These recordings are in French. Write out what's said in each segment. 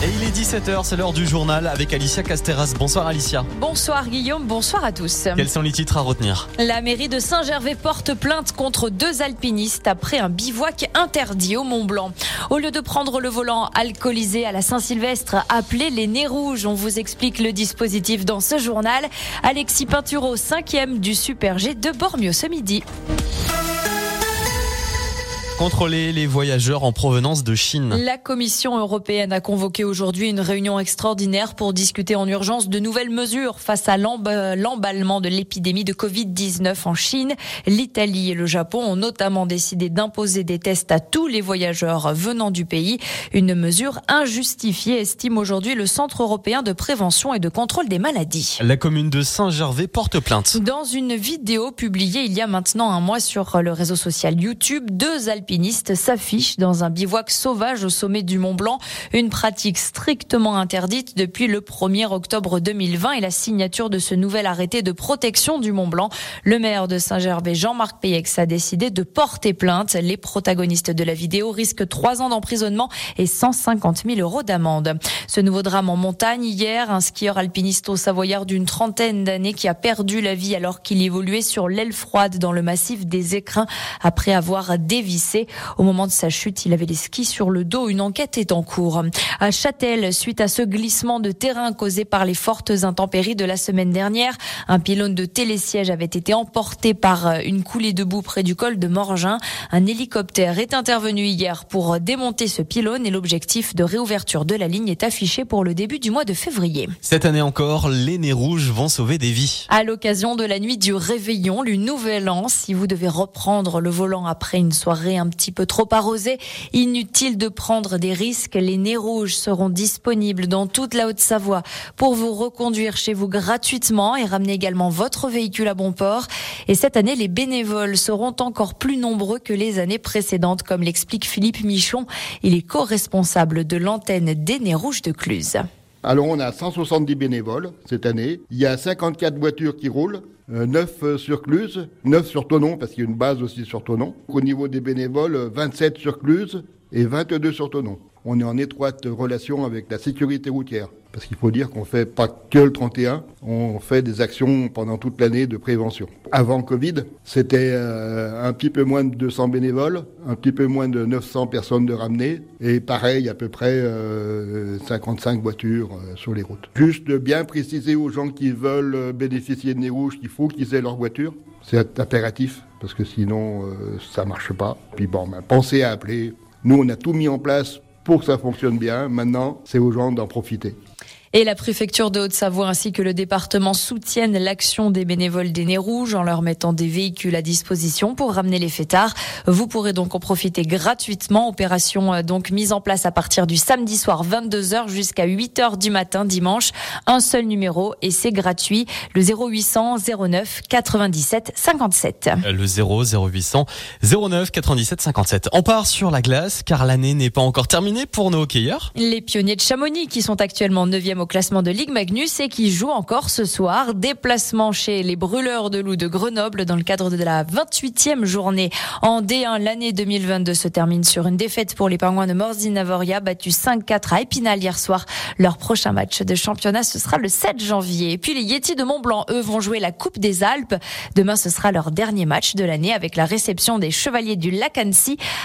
Et il est 17h, c'est l'heure du journal avec Alicia Casteras. Bonsoir Alicia. Bonsoir Guillaume, bonsoir à tous. Quels sont les titres à retenir La mairie de Saint-Gervais porte plainte contre deux alpinistes après un bivouac interdit au Mont Blanc. Au lieu de prendre le volant alcoolisé à la Saint-Sylvestre, appelez les nez rouges. On vous explique le dispositif dans ce journal. Alexis Pinturo, cinquième du Super G de Bormio ce midi. Contrôler les voyageurs en provenance de Chine. La Commission européenne a convoqué aujourd'hui une réunion extraordinaire pour discuter en urgence de nouvelles mesures face à l'emballement de l'épidémie de Covid-19 en Chine. L'Italie et le Japon ont notamment décidé d'imposer des tests à tous les voyageurs venant du pays. Une mesure injustifiée, estime aujourd'hui le Centre européen de prévention et de contrôle des maladies. La commune de Saint-Gervais porte plainte. Dans une vidéo publiée il y a maintenant un mois sur le réseau social YouTube, deux alpinistes s'affichent dans un bivouac sauvage au sommet du Mont Blanc, une pratique strictement interdite depuis le 1er octobre 2020 et la signature de ce nouvel arrêté de protection du Mont Blanc. Le maire de Saint-Gervais, Jean-Marc Payex, a décidé de porter plainte. Les protagonistes de la vidéo risquent trois ans d'emprisonnement et 150 000 euros d'amende. Ce nouveau drame en montagne, hier, un skieur alpiniste au Savoyard d'une trentaine d'années qui a perdu la vie alors qu'il évoluait sur l'aile froide dans le massif des Écrins après avoir dévissé au moment de sa chute, il avait les skis sur le dos. Une enquête est en cours. À Châtel, suite à ce glissement de terrain causé par les fortes intempéries de la semaine dernière, un pylône de télésiège avait été emporté par une coulée de boue près du col de Morgin. Un hélicoptère est intervenu hier pour démonter ce pylône et l'objectif de réouverture de la ligne est affiché pour le début du mois de février. Cette année encore, les nez rouges vont sauver des vies. À l'occasion de la nuit du réveillon, du nouvel an, si vous devez reprendre le volant après une soirée un un petit peu trop arrosé. Inutile de prendre des risques. Les nez rouges seront disponibles dans toute la Haute-Savoie pour vous reconduire chez vous gratuitement et ramener également votre véhicule à bon port. Et cette année, les bénévoles seront encore plus nombreux que les années précédentes, comme l'explique Philippe Michon. Il est co-responsable de l'antenne des nez rouges de Cluse. Alors on a 170 bénévoles cette année. Il y a 54 voitures qui roulent. 9 euh, sur Cluse, 9 sur Tonon, parce qu'il y a une base aussi sur Tonon. Au niveau des bénévoles, 27 sur Cluse et 22 sur Tonon. On est en étroite relation avec la sécurité routière. Parce qu'il faut dire qu'on fait pas que le 31, on fait des actions pendant toute l'année de prévention. Avant Covid, c'était euh, un petit peu moins de 200 bénévoles, un petit peu moins de 900 personnes de ramener, et pareil, à peu près 55 euh, voitures euh, sur les routes. Juste de bien préciser aux gens qui veulent bénéficier de Nez Rouge qu'il faut qu'ils aient leur voiture. C'est impératif, parce que sinon, ça marche pas. Puis bon, ben, pensez à appeler. Nous, on a tout mis en place pour que ça fonctionne bien. Maintenant, c'est aux gens d'en profiter. Et la préfecture de Haute-Savoie ainsi que le département soutiennent l'action des bénévoles des Nez Rouges en leur mettant des véhicules à disposition pour ramener les fêtards. Vous pourrez donc en profiter gratuitement. Opération euh, donc mise en place à partir du samedi soir 22h jusqu'à 8h du matin dimanche. Un seul numéro et c'est gratuit. Le 0800 09 97 57. Le 0 0800 09 97 57. On part sur la glace car l'année n'est pas encore terminée pour nos hockeyeurs. Les pionniers de Chamonix qui sont actuellement 9e au classement de Ligue Magnus et qui joue encore ce soir. Déplacement chez les Brûleurs de Loup de Grenoble dans le cadre de la 28e journée en D1. L'année 2022 se termine sur une défaite pour les Pingouins de Morzine-Navoria, battus 5-4 à Épinal hier soir. Leur prochain match de championnat, ce sera le 7 janvier. Et puis les Yetis de Mont-Blanc, eux, vont jouer la Coupe des Alpes. Demain, ce sera leur dernier match de l'année avec la réception des Chevaliers du Lac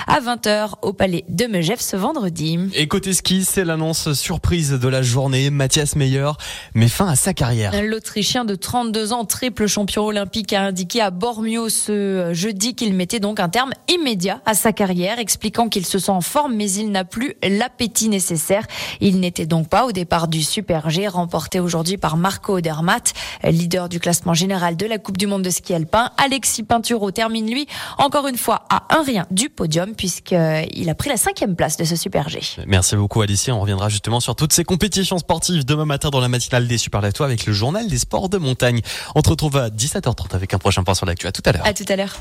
à 20h au Palais de Megève ce vendredi. Et côté ski, c'est l'annonce surprise de la journée. Mathias Meyer met fin à sa carrière. L'Autrichien de 32 ans, triple champion olympique, a indiqué à Bormio ce jeudi qu'il mettait donc un terme immédiat à sa carrière, expliquant qu'il se sent en forme mais il n'a plus l'appétit nécessaire. Il n'était donc pas au départ du Super G, remporté aujourd'hui par Marco Odermatt, leader du classement général de la Coupe du Monde de ski alpin. Alexis Pinturo termine lui encore une fois à un rien du podium puisqu'il a pris la cinquième place de ce Super G. Merci beaucoup Alicia. On reviendra justement sur toutes ces compétitions sportives demain matin dans la matinale des Super Latois avec le journal des sports de montagne. On se retrouve à 17h30 avec un prochain point sur l'actu. À tout à l'heure. À tout à l'heure.